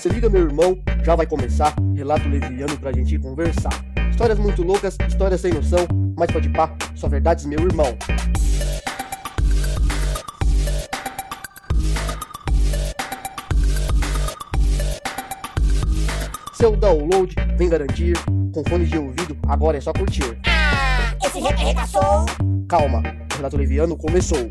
Se liga, meu irmão, já vai começar. Relato leviano pra gente conversar. Histórias muito loucas, histórias sem noção, mas pode pá, só verdades, meu irmão. Seu download vem garantir. Com fones de ouvido, agora é só curtir. Esse rap arregaçou. Calma, o relato leviano começou.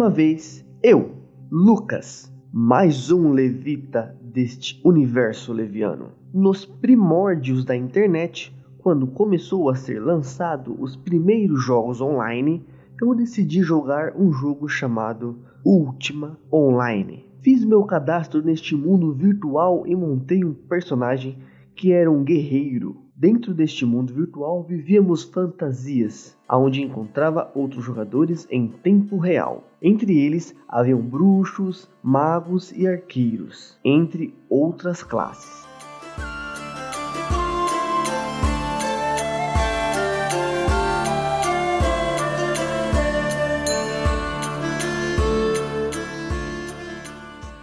Uma vez eu, Lucas, mais um levita deste universo leviano. Nos primórdios da internet, quando começou a ser lançado os primeiros jogos online, eu decidi jogar um jogo chamado Ultima Online. Fiz meu cadastro neste mundo virtual e montei um personagem que era um guerreiro. Dentro deste mundo virtual vivíamos fantasias, onde encontrava outros jogadores em tempo real. Entre eles haviam bruxos, magos e arqueiros, entre outras classes.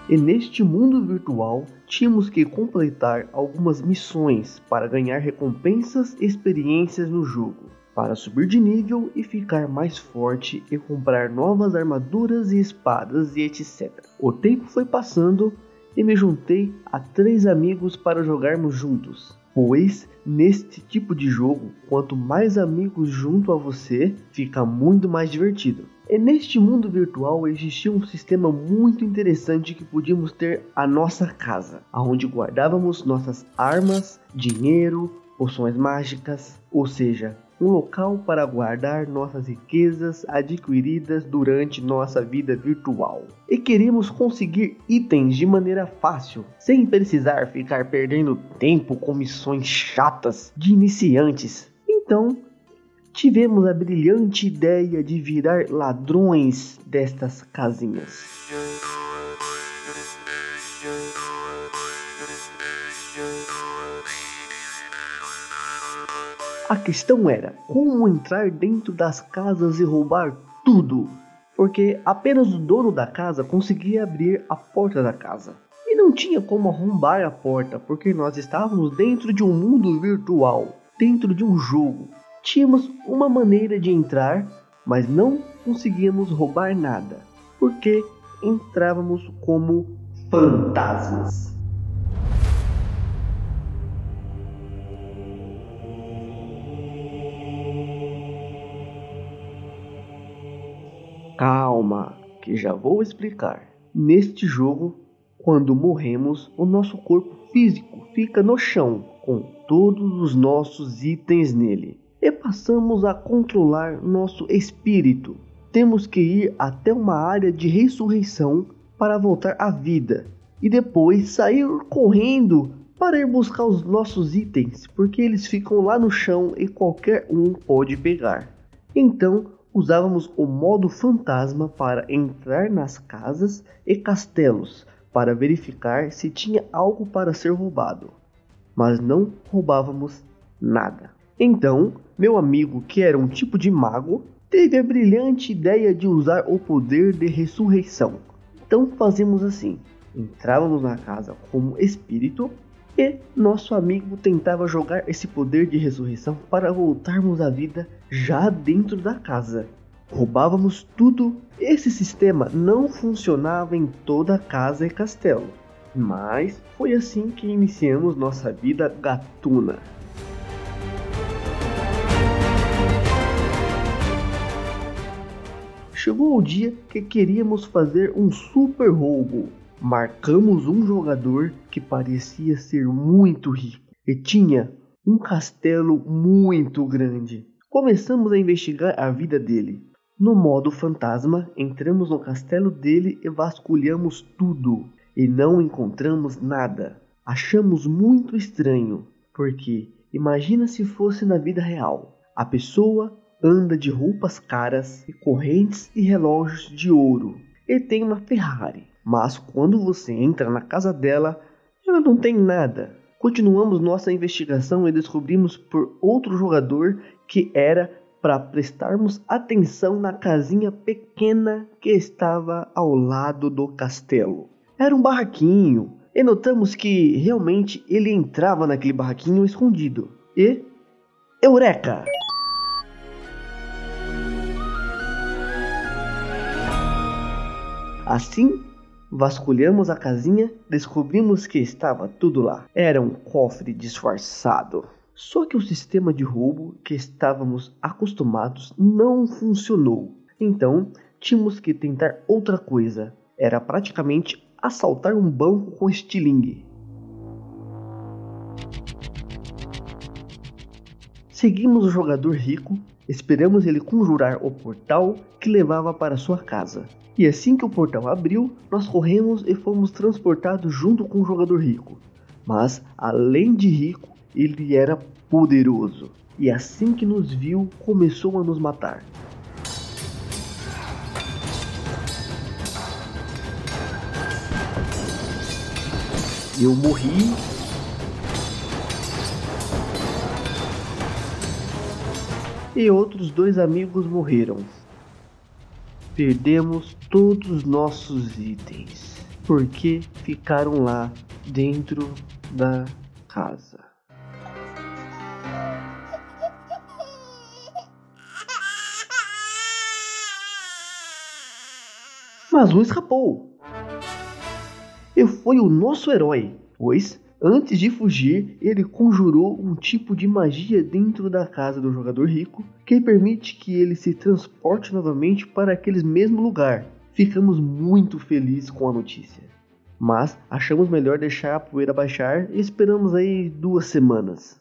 E neste mundo virtual, tínhamos que completar algumas missões para ganhar recompensas e experiências no jogo, para subir de nível e ficar mais forte e comprar novas armaduras e espadas e etc. O tempo foi passando e me juntei a três amigos para jogarmos juntos. Pois neste tipo de jogo, quanto mais amigos junto a você, fica muito mais divertido. E neste mundo virtual existia um sistema muito interessante que podíamos ter a nossa casa, onde guardávamos nossas armas, dinheiro, poções mágicas, ou seja, um local para guardar nossas riquezas adquiridas durante nossa vida virtual. E queríamos conseguir itens de maneira fácil, sem precisar ficar perdendo tempo com missões chatas de iniciantes. Então, tivemos a brilhante ideia de virar ladrões destas casinhas. A questão era como entrar dentro das casas e roubar tudo, porque apenas o dono da casa conseguia abrir a porta da casa. E não tinha como arrombar a porta, porque nós estávamos dentro de um mundo virtual, dentro de um jogo. Tínhamos uma maneira de entrar, mas não conseguíamos roubar nada, porque entrávamos como fantasmas. Calma, que já vou explicar. Neste jogo, quando morremos, o nosso corpo físico fica no chão, com todos os nossos itens nele, e passamos a controlar nosso espírito. Temos que ir até uma área de ressurreição para voltar à vida e depois sair correndo para ir buscar os nossos itens, porque eles ficam lá no chão e qualquer um pode pegar. Então, usávamos o modo fantasma para entrar nas casas e castelos para verificar se tinha algo para ser roubado, mas não roubávamos nada. Então, meu amigo, que era um tipo de mago, teve a brilhante ideia de usar o poder de ressurreição. Então fazemos assim: entrávamos na casa como espírito e nosso amigo tentava jogar esse poder de ressurreição para voltarmos à vida já dentro da casa. Roubávamos tudo. Esse sistema não funcionava em toda a casa e castelo, mas foi assim que iniciamos nossa vida gatuna. Chegou o dia que queríamos fazer um super roubo. Marcamos um jogador que parecia ser muito rico e tinha um castelo muito grande. Começamos a investigar a vida dele. No modo fantasma, entramos no castelo dele e vasculhamos tudo e não encontramos nada. Achamos muito estranho, porque Imagina se fosse na vida real. A pessoa anda de roupas caras e correntes e relógios de ouro. E tem uma Ferrari. Mas quando você entra na casa dela, ela não tem nada. Continuamos nossa investigação e descobrimos por outro jogador que era para prestarmos atenção na casinha pequena que estava ao lado do castelo. Era um barraquinho, e notamos que realmente ele entrava naquele barraquinho escondido. E. Eureka! Assim, vasculhamos a casinha, descobrimos que estava tudo lá. Era um cofre disfarçado. Só que o sistema de roubo que estávamos acostumados não funcionou. Então, tínhamos que tentar outra coisa. Era praticamente assaltar um banco com estilingue. Seguimos o jogador rico, esperamos ele conjurar o portal que levava para sua casa. E assim que o portal abriu, nós corremos e fomos transportados junto com o jogador rico. Mas, além de rico, ele era poderoso. E assim que nos viu, começou a nos matar. Eu morri. E outros dois amigos morreram. Perdemos todos os nossos itens. Porque ficaram lá dentro da casa. Mas um escapou e foi o nosso herói, pois antes de fugir, ele conjurou um tipo de magia dentro da casa do jogador rico que permite que ele se transporte novamente para aquele mesmo lugar. Ficamos muito felizes com a notícia. Mas achamos melhor deixar a poeira baixar e esperamos aí duas semanas.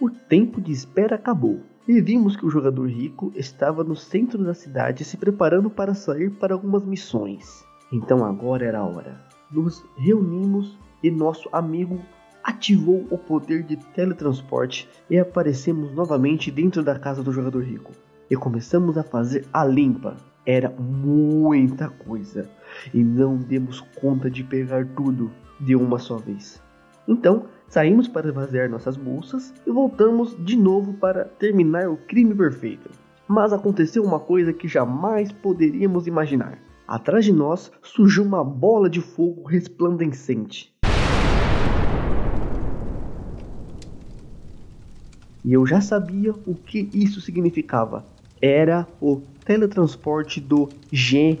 O tempo de espera acabou e vimos que o jogador rico estava no centro da cidade se preparando para sair para algumas missões. Então agora era a hora. Nos reunimos e nosso amigo ativou o poder de teletransporte e aparecemos novamente dentro da casa do jogador rico. E começamos a fazer a limpa. Era muita coisa e não demos conta de pegar tudo de uma só vez. Então Saímos para esvaziar nossas bolsas e voltamos de novo para terminar o crime perfeito. Mas aconteceu uma coisa que jamais poderíamos imaginar. Atrás de nós surgiu uma bola de fogo resplandecente. E eu já sabia o que isso significava. Era o teletransporte do GM.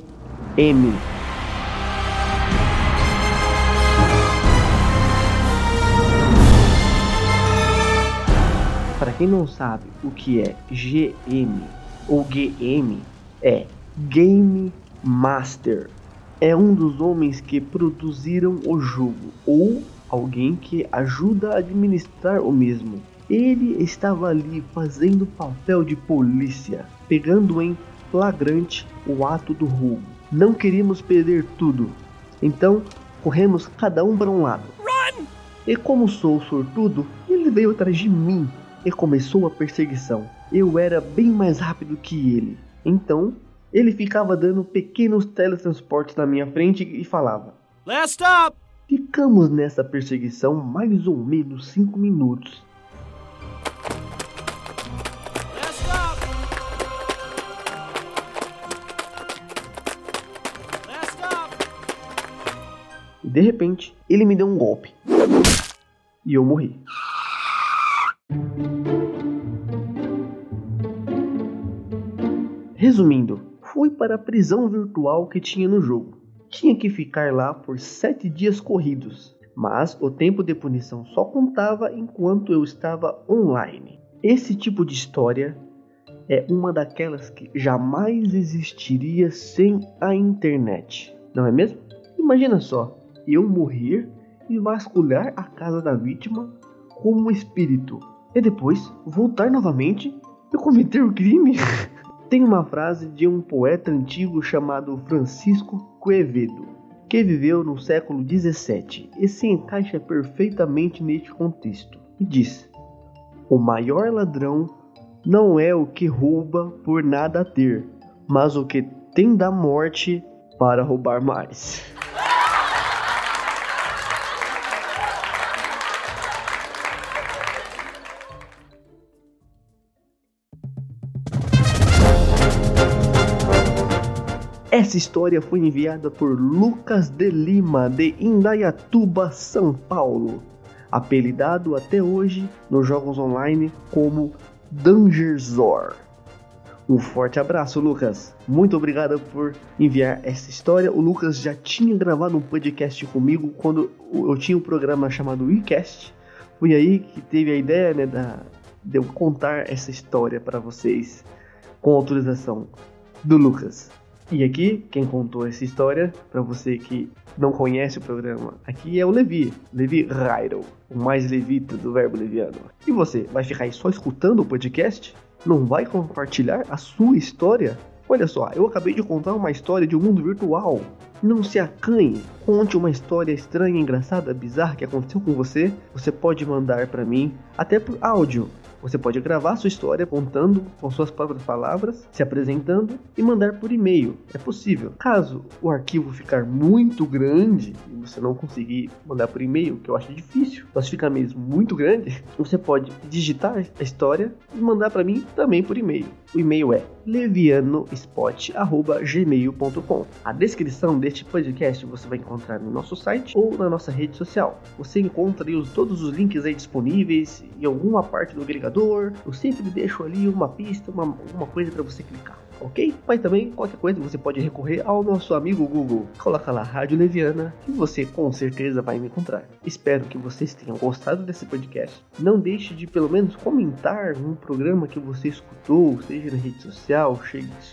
Quem não sabe o que é GM ou GM, é Game Master. É um dos homens que produziram o jogo ou alguém que ajuda a administrar o mesmo. Ele estava ali fazendo papel de polícia, pegando em flagrante o ato do roubo. Não queríamos perder tudo, então corremos cada um para um lado. Run! E como sou sortudo, ele veio atrás de mim e começou a perseguição. Eu era bem mais rápido que ele. Então, ele ficava dando pequenos teletransportes na minha frente e falava: Last stop! Ficamos nessa perseguição mais ou menos 5 minutos. Last stop! Last stop! E de repente, ele me deu um golpe. E eu morri. Resumindo, fui para a prisão virtual que tinha no jogo. Tinha que ficar lá por sete dias corridos, mas o tempo de punição só contava enquanto eu estava online. Esse tipo de história é uma daquelas que jamais existiria sem a internet, não é mesmo? Imagina só, eu morrer e vasculhar a casa da vítima como um espírito e depois voltar novamente e cometer o crime. Tem uma frase de um poeta antigo chamado Francisco Quevedo, que viveu no século 17 e se encaixa perfeitamente neste contexto. E diz: O maior ladrão não é o que rouba por nada ter, mas o que tem da morte para roubar mais. Essa história foi enviada por Lucas de Lima, de Indaiatuba, São Paulo, apelidado até hoje nos jogos online como Dangerzor. Um forte abraço, Lucas. Muito obrigado por enviar essa história. O Lucas já tinha gravado um podcast comigo quando eu tinha um programa chamado WeCast. Foi aí que teve a ideia né, da, de eu contar essa história para vocês com autorização do Lucas. E aqui, quem contou essa história, para você que não conhece o programa, aqui é o Levi, Levi Rairo, o mais levita do verbo leviano. E você, vai ficar aí só escutando o podcast? Não vai compartilhar a sua história? Olha só, eu acabei de contar uma história de um mundo virtual. Não se acanhe, conte uma história estranha, engraçada, bizarra que aconteceu com você. Você pode mandar para mim até por áudio você pode gravar sua história contando com suas próprias palavras, se apresentando e mandar por e-mail. É possível. Caso o arquivo ficar muito grande e você não conseguir mandar por e-mail, que eu acho difícil, mas fica mesmo muito grande, você pode digitar a história e mandar para mim também por e-mail. O e-mail é levianospot@gmail.com. A descrição deste podcast você vai encontrar no nosso site ou na nossa rede social. Você encontra ali todos os links aí disponíveis em alguma parte do agregador eu sempre deixo ali uma pista, uma, uma coisa para você clicar, ok? Mas também, qualquer coisa, você pode recorrer ao nosso amigo Google. Coloca lá Rádio Leviana e você com certeza vai me encontrar. Espero que vocês tenham gostado desse podcast. Não deixe de pelo menos comentar um programa que você escutou, seja na rede social,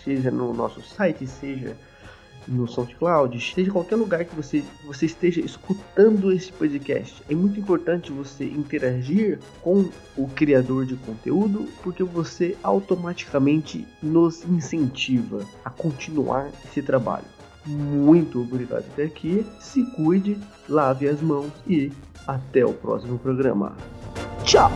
seja no nosso site, seja no SoundCloud, esteja em qualquer lugar que você, você esteja escutando esse podcast. É muito importante você interagir com o criador de conteúdo, porque você automaticamente nos incentiva a continuar esse trabalho. Muito obrigado até aqui. Se cuide, lave as mãos e até o próximo programa. Tchau!